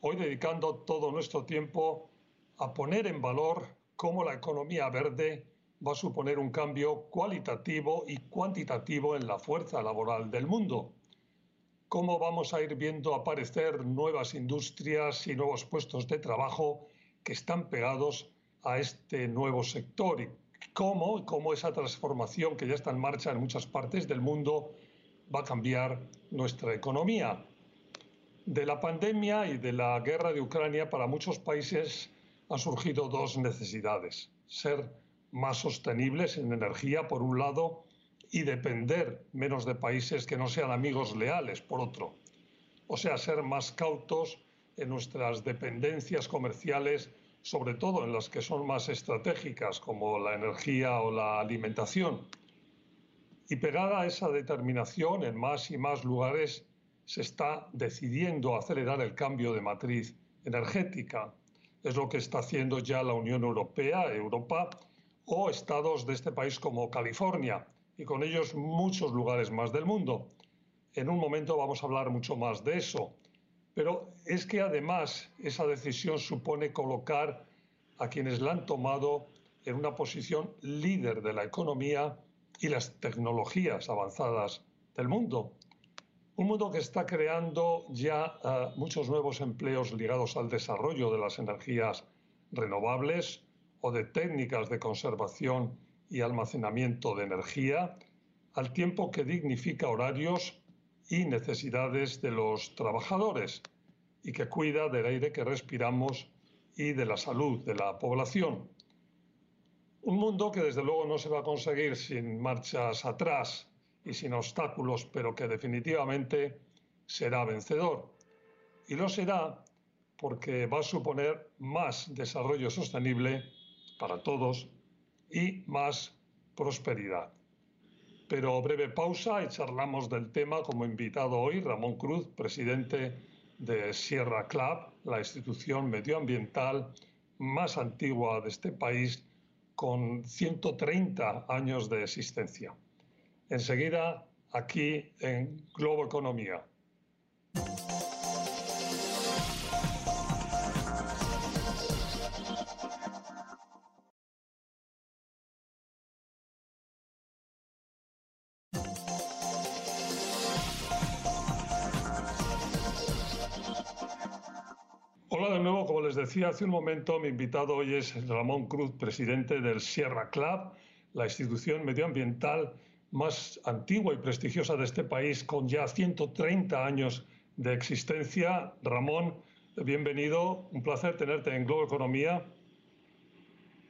Hoy dedicando todo nuestro tiempo a poner en valor cómo la economía verde va a suponer un cambio cualitativo y cuantitativo en la fuerza laboral del mundo. Cómo vamos a ir viendo aparecer nuevas industrias y nuevos puestos de trabajo que están pegados a este nuevo sector y cómo, cómo esa transformación que ya está en marcha en muchas partes del mundo va a cambiar nuestra economía. De la pandemia y de la guerra de Ucrania para muchos países han surgido dos necesidades. Ser más sostenibles en energía, por un lado, y depender menos de países que no sean amigos leales, por otro. O sea, ser más cautos en nuestras dependencias comerciales, sobre todo en las que son más estratégicas, como la energía o la alimentación. Y pegada a esa determinación, en más y más lugares se está decidiendo acelerar el cambio de matriz energética. Es lo que está haciendo ya la Unión Europea, Europa, o estados de este país como California, y con ellos muchos lugares más del mundo. En un momento vamos a hablar mucho más de eso. Pero es que además esa decisión supone colocar a quienes la han tomado en una posición líder de la economía y las tecnologías avanzadas del mundo. Un mundo que está creando ya uh, muchos nuevos empleos ligados al desarrollo de las energías renovables o de técnicas de conservación y almacenamiento de energía, al tiempo que dignifica horarios y necesidades de los trabajadores y que cuida del aire que respiramos y de la salud de la población. Un mundo que desde luego no se va a conseguir sin marchas atrás y sin obstáculos, pero que definitivamente será vencedor. Y lo será porque va a suponer más desarrollo sostenible para todos y más prosperidad. Pero breve pausa y charlamos del tema como invitado hoy Ramón Cruz, presidente de Sierra Club, la institución medioambiental más antigua de este país con 130 años de existencia. Enseguida, aquí en Globo Economía. Hola de nuevo, como les decía hace un momento, mi invitado hoy es Ramón Cruz, presidente del Sierra Club, la institución medioambiental más antigua y prestigiosa de este país, con ya 130 años de existencia. Ramón, bienvenido, un placer tenerte en Globo Economía.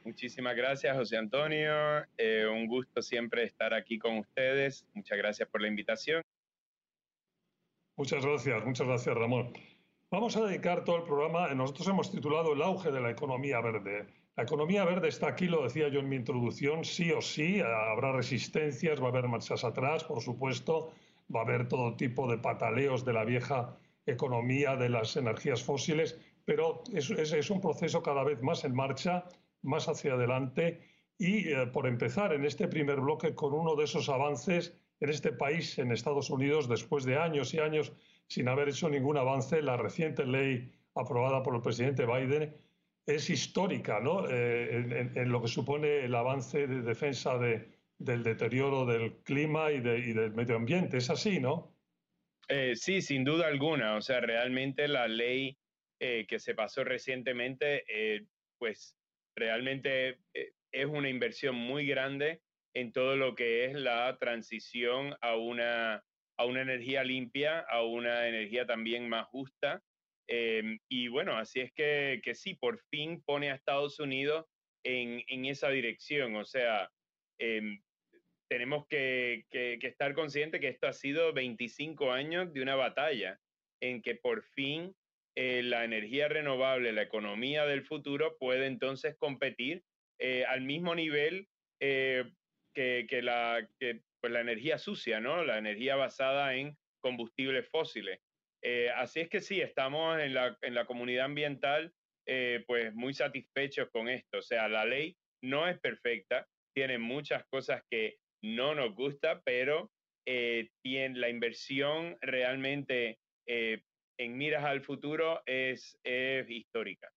Muchísimas gracias, José Antonio. Eh, un gusto siempre estar aquí con ustedes. Muchas gracias por la invitación. Muchas gracias, muchas gracias, Ramón. Vamos a dedicar todo el programa, nosotros hemos titulado El auge de la economía verde. La economía verde está aquí, lo decía yo en mi introducción, sí o sí, habrá resistencias, va a haber marchas atrás, por supuesto, va a haber todo tipo de pataleos de la vieja economía de las energías fósiles, pero es, un proceso cada vez más en marcha, más hacia adelante y eh, por empezar en este primer bloque con uno de esos avances en este país, en Estados Unidos, después de años y años sin haber hecho ningún avance. La reciente ley aprobada por el presidente Biden es histórica ¿no? Eh, en, lo que supone el avance de defensa de, del deterioro del clima y, de, y, del medio ambiente. Es así, ¿no? Eh, sí, sin duda alguna. O sea, realmente la ley eh, que se pasó recientemente, pues realmente es una inversión muy grande en todo lo que es la transición a una a una energía limpia, a una energía también más justa. Em, y bueno, así es que, que, sí, por fin pone a Estados Unidos en, en esa dirección. O sea, em, tenemos que, que, estar conscientes que esto ha sido 25 años de una batalla en que por fin eh, la energía renovable, la economía del futuro puede entonces competir eh, al mismo nivel que, la, pues la energía sucia, ¿no? La energía basada en combustibles fósiles. Así es que sí, estamos en la, en la comunidad ambiental pues muy satisfechos con esto. O sea, la ley no es perfecta, tiene muchas cosas que no nos gusta, pero eh, tiene, la inversión realmente eh, en miras al futuro es, histórica.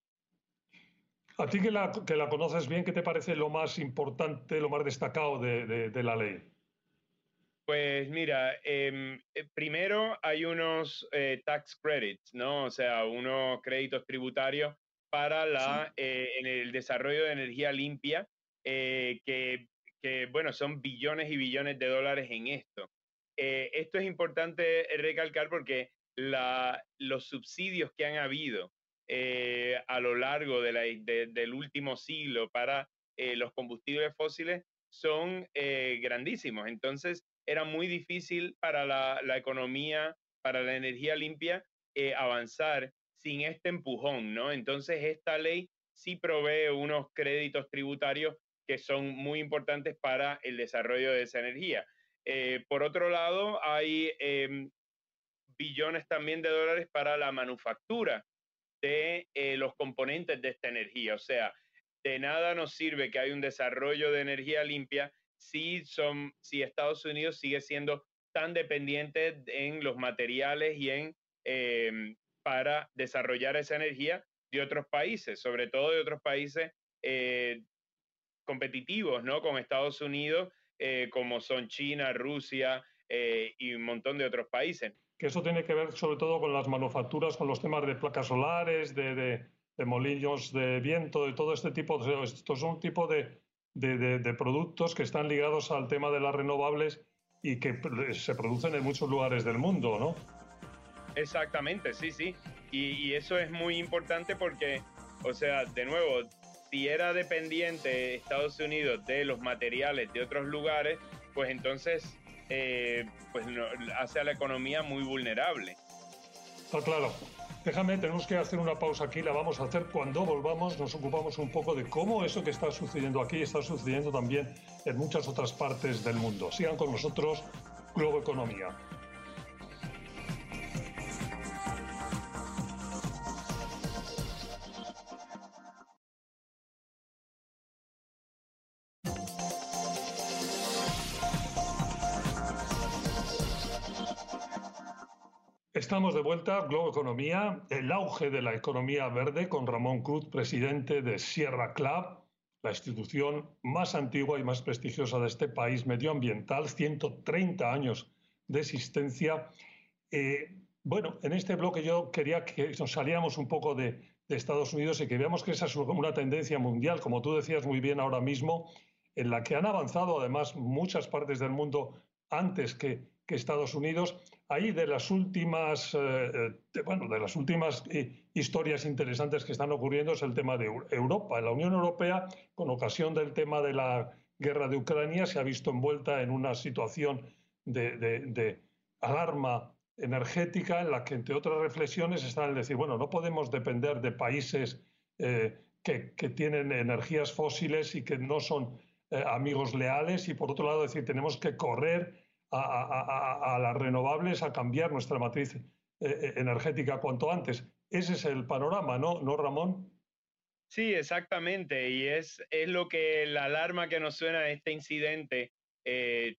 A ti que la, que la, conoces bien, ¿qué te parece lo más importante, lo más destacado de, de, la ley? Pues mira, em, eh, primero hay unos tax credits, ¿no? O sea, unos créditos tributarios para la, en el desarrollo de energía limpia, que que, bueno, son billones y billones de dólares en esto. Eh, esto es importante recalcar porque los subsidios que han habido eh, a lo largo del último siglo para eh, los combustibles fósiles son grandísimos. Entonces, era muy difícil para la, la economía, para la energía limpia, avanzar sin este empujón, ¿no? Entonces, esta ley sí provee unos créditos tributarios que son muy importantes para el desarrollo de esa energía. Eh, por otro lado, hay em, billones también de dólares para la manufactura de eh, los componentes de esta energía. O sea, de nada nos sirve que hay un desarrollo de energía limpia si, son, si Estados Unidos sigue siendo tan dependiente en los materiales y en em, para desarrollar esa energía de otros países, sobre todo de otros países eh, competitivos ¿no? con Estados Unidos, eh, como son China, Rusia eh, y un montón de otros países. Que eso tiene que ver sobre todo con las manufacturas, con los temas de placas solares, de, de, de molillos de viento, de todo este tipo. Estos son un tipo de, de, productos que están ligados al tema de las renovables y que se producen en muchos lugares del mundo, ¿no? Exactamente, sí, sí. Y, y, eso es muy importante porque, o sea, de nuevo, si era dependiente Estados Unidos de los materiales de otros lugares, pues entonces eh, pues hace a la economía muy vulnerable. Está claro. Déjame, tenemos que hacer una pausa aquí, la vamos a hacer cuando volvamos, nos ocupamos un poco de cómo eso que está sucediendo aquí está sucediendo también en muchas otras partes del mundo. Sigan con nosotros, Globo Economía. Estamos de vuelta, Globo Economía, el auge de la economía verde con Ramón Cruz, presidente de Sierra Club, la institución más antigua y más prestigiosa de este país medioambiental, 130 años de existencia. Eh, bueno, en este bloque yo quería que nos saliéramos un poco de, Estados Unidos y que veamos que esa es una tendencia mundial, como tú decías muy bien ahora mismo, en la que han avanzado además muchas partes del mundo antes que, que Estados Unidos ahí de las últimas, eh, eh, bueno, de las últimas eh, historias interesantes que están ocurriendo es el tema de Europa. La Unión Europea, con ocasión del tema de la guerra de Ucrania, se ha visto envuelta en una situación de, alarma energética en la que, entre otras reflexiones, están el decir, bueno, no podemos depender de países que, que, tienen energías fósiles y que no son amigos leales y, por otro lado, decir, tenemos que correr a, las renovables, a cambiar nuestra matriz eh, eh, energética cuanto antes. Ese es el panorama, ¿no, ¿No Ramón? Sí, exactamente. Y es, es lo que la alarma que nos suena de este incidente eh,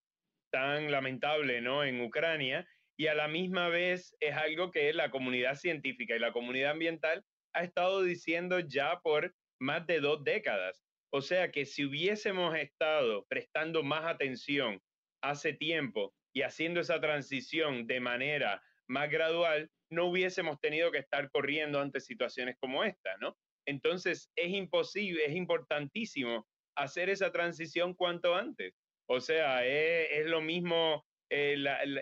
tan lamentable ¿no? en Ucrania. Y a la misma vez es algo que la comunidad científica y la comunidad ambiental ha estado diciendo ya por más de dos décadas. O sea que si hubiésemos estado prestando más atención hace tiempo y haciendo esa transición de manera más gradual, no hubiésemos tenido que estar corriendo ante situaciones como esta, ¿no? Entonces es imposible, es importantísimo hacer esa transición cuanto antes. O sea, es, lo mismo eh,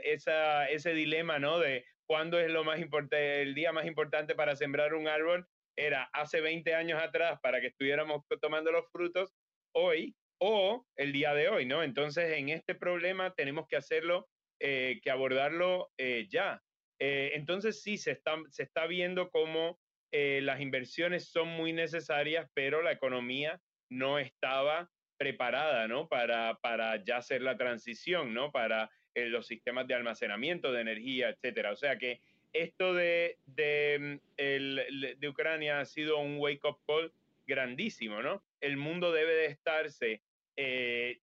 ese dilema, ¿no? De cuándo es lo más importante, el día más importante para sembrar un árbol era hace 20 años atrás para que estuviéramos tomando los frutos. Hoy o el día de hoy, ¿no? Entonces, en este problema tenemos que hacerlo, eh, que abordarlo eh, ya. Eh, entonces sí, se está, se está viendo cómo eh, las inversiones son muy necesarias, pero la economía no estaba preparada, ¿no? Para, para ya hacer la transición, ¿no? Para eh, los sistemas de almacenamiento de energía, etcétera. O sea que esto de, de, mm, de Ucrania ha sido un wake-up call grandísimo, ¿no? El mundo debe de estarse eh,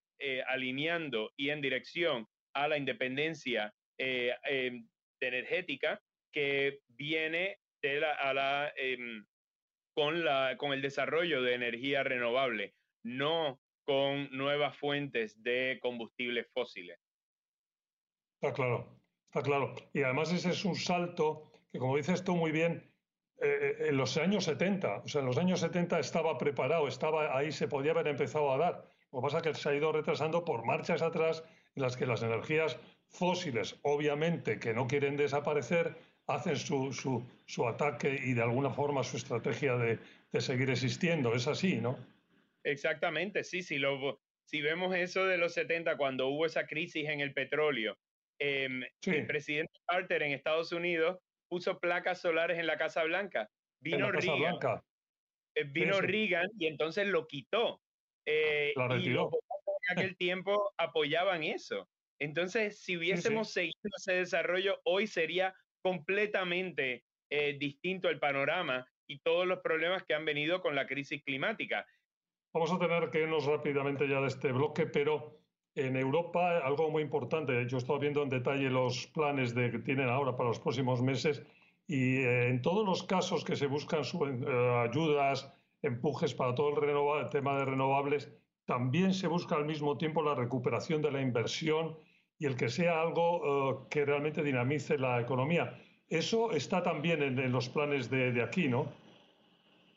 alineando y en dirección a la independencia em, energética que viene a la, em, con, la, con el desarrollo de energía renovable, no con nuevas fuentes de combustibles fósiles. Está claro, está claro. Y además ese es un salto que, como dices tú muy bien, eh, en los años 70, o sea, en los años 70 estaba preparado, estaba ahí, se podía haber empezado a dar. Lo que pasa es que se ha ido retrasando por marchas atrás en las que las energías fósiles, obviamente, que no quieren desaparecer, hacen su, su, su, ataque y de alguna forma su estrategia de, de, seguir existiendo. Es así, ¿no? Exactamente, sí, sí. Lo, si vemos eso de los 70, cuando hubo esa crisis en el petróleo, eh, el presidente Carter en Estados Unidos puso placas solares en la Casa Blanca. Vino Reagan. Blanca. Eh, vino Reagan y entonces lo quitó. Eh, y los en aquel tiempo apoyaban eso. Entonces, si hubiésemos seguido ese desarrollo, hoy sería completamente eh, distinto el panorama y todos los problemas que han venido con la crisis climática. Vamos a tener que irnos rápidamente ya de este bloque, pero en Europa algo muy importante. Yo he estado viendo en detalle los planes de, que tienen ahora para los próximos meses y eh, en todos los casos que se buscan eh, ayudas, empujes para todo el, tema de renovables, también se busca al mismo tiempo la recuperación de la inversión y el que sea algo eh, que realmente dinamice la economía. Eso está también en, los planes de, aquí, ¿no?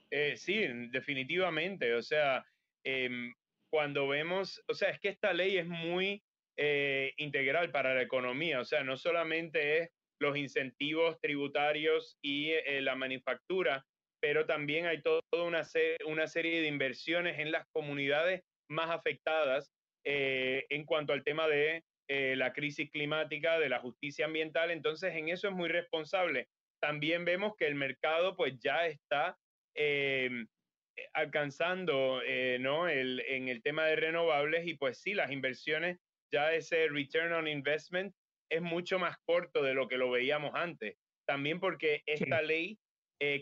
Eh, sí, definitivamente. O sea, em, cuando vemos, o sea, es que esta ley es muy eh, integral para la economía. O sea, no solamente es los incentivos tributarios y la manufactura, pero también hay toda una, una serie de inversiones en las comunidades más afectadas en cuanto al tema de eh, la crisis climática, de la justicia ambiental, entonces en eso es muy responsable. También vemos que el mercado pues ya está eh, alcanzando eh, ¿no? el, en el tema de renovables y pues sí, las inversiones, ya ese return on investment es mucho más corto de lo que lo veíamos antes. También porque esta ley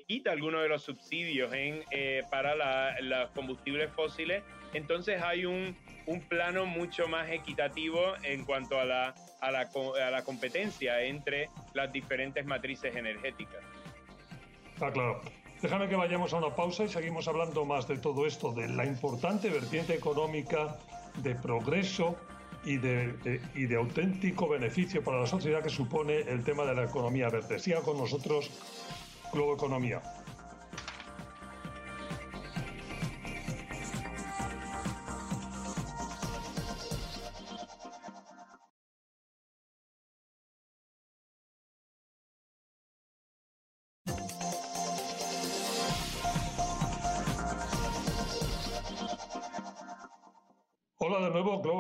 quita algunos de los subsidios en, para los combustibles fósiles, entonces hay un, un plano mucho más equitativo en cuanto a la, a la, a la competencia entre las diferentes matrices energéticas. Está claro. Déjame que vayamos a una pausa y seguimos hablando más de todo esto, de la importante vertiente económica, de progreso y de, y de auténtico beneficio para la sociedad que supone el tema de la economía verde. Siga con nosotros, Globo Economía.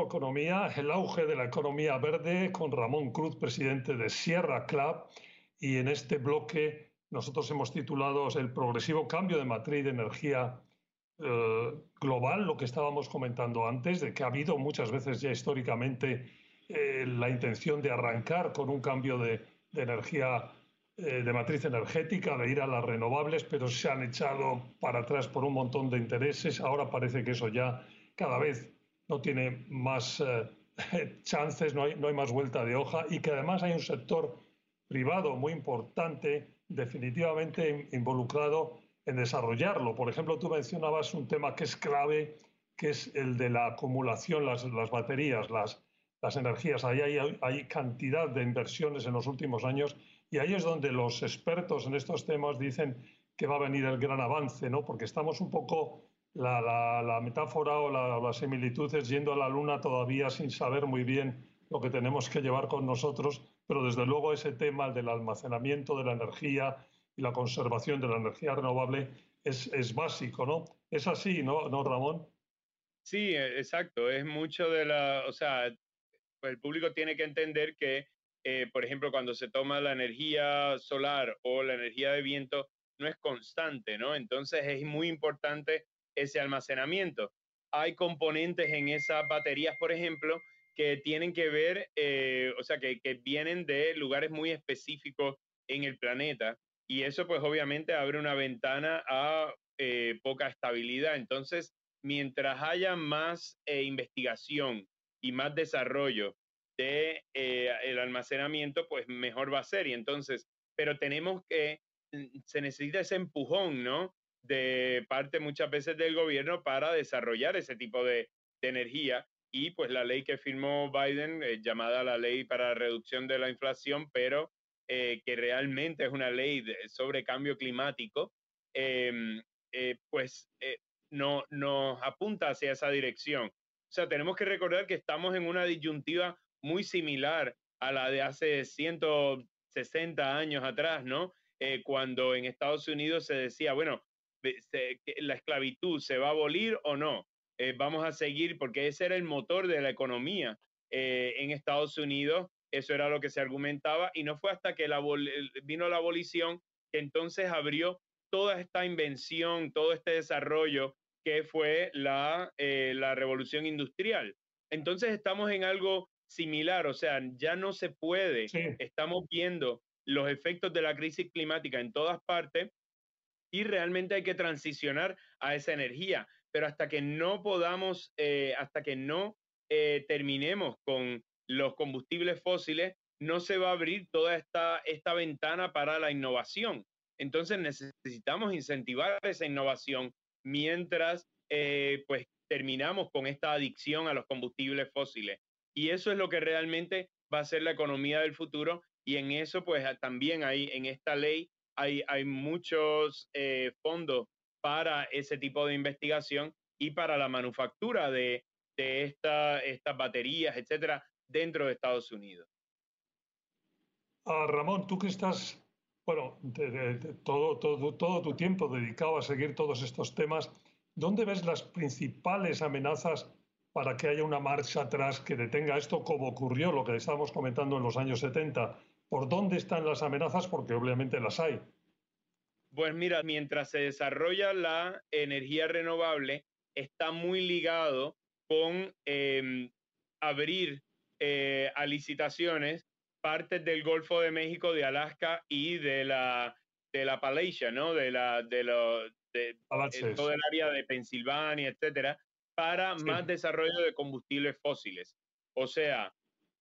Economía, el auge de la economía verde, con Ramón Cruz, presidente de Sierra Club. Y en este bloque nosotros hemos titulado El progresivo cambio de matriz de energía eh, global, lo que estábamos comentando antes, de que ha habido muchas veces ya históricamente eh, la intención de arrancar con un cambio de, energía eh, de matriz energética, de ir a las renovables, pero se han echado para atrás por un montón de intereses. Ahora parece que eso ya cada vez no tiene más chances, no hay, no hay más vuelta de hoja y que además hay un sector privado muy importante, definitivamente involucrado en desarrollarlo. Por ejemplo, tú mencionabas un tema que es clave, que es el de la acumulación, las, baterías, las, energías. Ahí hay, cantidad de inversiones en los últimos años y ahí es donde los expertos en estos temas dicen que va a venir el gran avance, ¿no? porque estamos un poco la, metáfora o la, similitud es yendo a la Luna todavía sin saber muy bien lo que tenemos que llevar con nosotros, pero desde luego ese tema del almacenamiento de la energía y la conservación de la energía renovable es, es básico, ¿no? Es así, ¿no, ¿no, Ramón? Sí, e, exacto. Es mucho de la, o sea, el público tiene que entender que eh, por ejemplo, cuando se toma la energía solar o la energía de viento, no es constante, ¿no? Entonces es muy importante ese almacenamiento. Hay componentes en esas baterías, por ejemplo, que tienen que ver, eh, o sea, que, que, vienen de lugares muy específicos en el planeta. Y eso pues obviamente abre una ventana a eh, poca estabilidad. Entonces, mientras haya más eh, investigación y más desarrollo de el almacenamiento, pues mejor va a ser. Y entonces, pero tenemos que, mm, se necesita ese empujón, ¿no? De parte muchas veces del gobierno para desarrollar ese tipo de, de energía y pues la ley que firmó Biden, eh, llamada la ley para la reducción de la inflación, pero eh, que realmente es una ley sobre cambio climático, em, eh, pues no, nos apunta hacia esa dirección. O sea, tenemos que recordar que estamos en una disyuntiva muy similar a la de hace 160 años atrás, ¿no? cuando en Estados Unidos se decía, bueno, la esclavitud se va a abolir o no. Eh, vamos a seguir, porque ese era el motor de la economía eh, en Estados Unidos, eso era lo que se argumentaba, y no fue hasta que la, vino la abolición que entonces abrió toda esta invención, todo este desarrollo que fue la, eh, la revolución industrial. Entonces estamos en algo similar, o sea, ya no se puede, estamos viendo los efectos de la crisis climática en todas partes y realmente hay que transicionar a esa energía pero hasta que no podamos, eh, hasta que no eh, terminemos con los combustibles fósiles, no se va a abrir toda esta, esta ventana para la innovación. Entonces necesitamos incentivar esa innovación mientras eh, pues terminamos con esta adicción a los combustibles fósiles. Y eso es lo que realmente va a ser la economía del futuro. Y en eso pues también hay, en esta ley hay, hay muchos fondos para ese tipo de investigación y para la manufactura de, de esta, estas baterías, etcétera, dentro de Estados Unidos. Ah, Ramón, tú que estás, bueno, de, todo, todo, todo tu tiempo dedicado a seguir todos estos temas, ¿dónde ves las principales amenazas para que haya una marcha atrás que detenga esto, como ocurrió lo que estábamos comentando en los años 70? ¿Por dónde están las amenazas? Porque obviamente las hay. Pues mira, mientras se desarrolla la energía renovable, está muy ligado con em, abrir eh, a licitaciones partes del Golfo de México, de Alaska y de la, de la ¿no? De la, de, lo, de, todo el área de Pensilvania, etcétera, para más desarrollo de combustibles fósiles. O sea,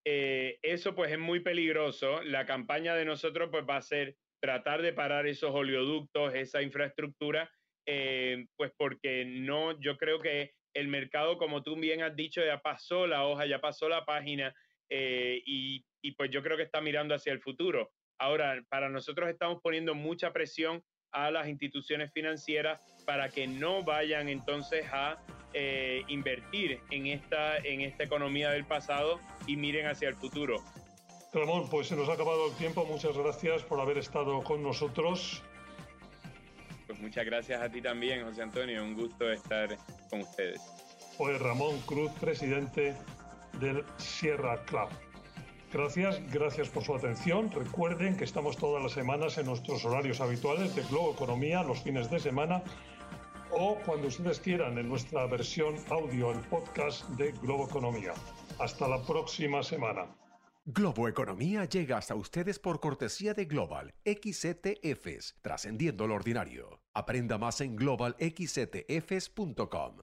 eh, eso pues es muy peligroso. La campaña de nosotros pues va a ser tratar de parar esos oleoductos, esa infraestructura, eh, pues porque no, yo creo que el mercado, como tú bien has dicho, ya pasó la hoja, ya pasó la página eh, y, pues yo creo que está mirando hacia el futuro. Ahora, para nosotros estamos poniendo mucha presión a las instituciones financieras para que no vayan entonces a eh, invertir en esta, en esta economía del pasado y miren hacia el futuro. Ramón, pues se nos ha acabado el tiempo. Muchas gracias por haber estado con nosotros. Pues muchas gracias a ti también, José Antonio. Un gusto estar con ustedes. Pues Ramón Cruz, presidente del Sierra Club. Gracias, gracias por su atención. Recuerden que estamos todas las semanas en nuestros horarios habituales de Globo Economía, los fines de semana, o cuando ustedes quieran en nuestra versión audio, el podcast de Globo Economía. Hasta la próxima semana. Globo Economía llega hasta ustedes por cortesía de Global XCTFs, trascendiendo lo ordinario. Aprenda más en globalxctfs.com.